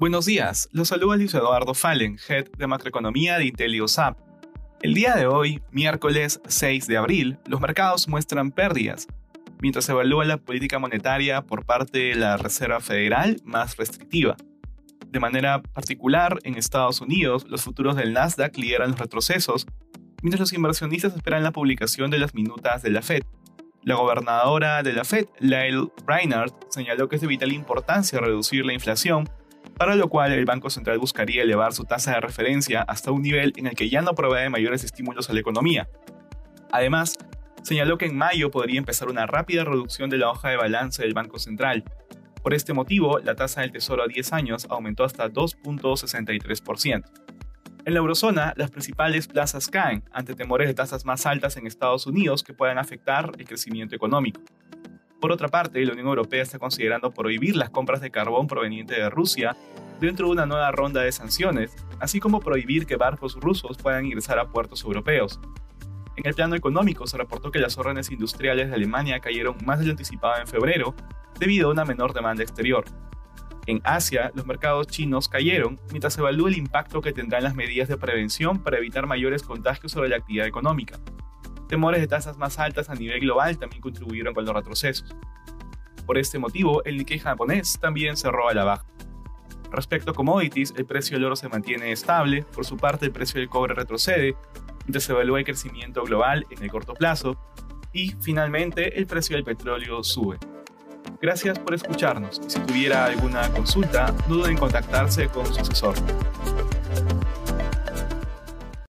Buenos días, los saluda Luis Eduardo Fallen, Head de Macroeconomía de IntelioSAP. El día de hoy, miércoles 6 de abril, los mercados muestran pérdidas, mientras se evalúa la política monetaria por parte de la Reserva Federal más restrictiva. De manera particular, en Estados Unidos, los futuros del Nasdaq lideran los retrocesos, mientras los inversionistas esperan la publicación de las minutas de la Fed. La gobernadora de la Fed, Lael Brainard, señaló que es de vital importancia reducir la inflación, para lo cual el Banco Central buscaría elevar su tasa de referencia hasta un nivel en el que ya no provee mayores estímulos a la economía. Además, señaló que en mayo podría empezar una rápida reducción de la hoja de balance del Banco Central. Por este motivo, la tasa del Tesoro a 10 años aumentó hasta 2.63%. En la eurozona, las principales plazas caen ante temores de tasas más altas en Estados Unidos que puedan afectar el crecimiento económico. Por otra parte, la Unión Europea está considerando prohibir las compras de carbón proveniente de Rusia dentro de una nueva ronda de sanciones, así como prohibir que barcos rusos puedan ingresar a puertos europeos. En el plano económico se reportó que las órdenes industriales de Alemania cayeron más de lo anticipado en febrero debido a una menor demanda exterior. En Asia, los mercados chinos cayeron mientras se evalúa el impacto que tendrán las medidas de prevención para evitar mayores contagios sobre la actividad económica. Temores de tasas más altas a nivel global también contribuyeron con los retrocesos. Por este motivo, el Nikkei japonés también cerró a la baja. Respecto a commodities, el precio del oro se mantiene estable, por su parte el precio del cobre retrocede, mientras se evalúa el crecimiento global en el corto plazo, y finalmente el precio del petróleo sube. Gracias por escucharnos. Si tuviera alguna consulta, dude en contactarse con su asesor.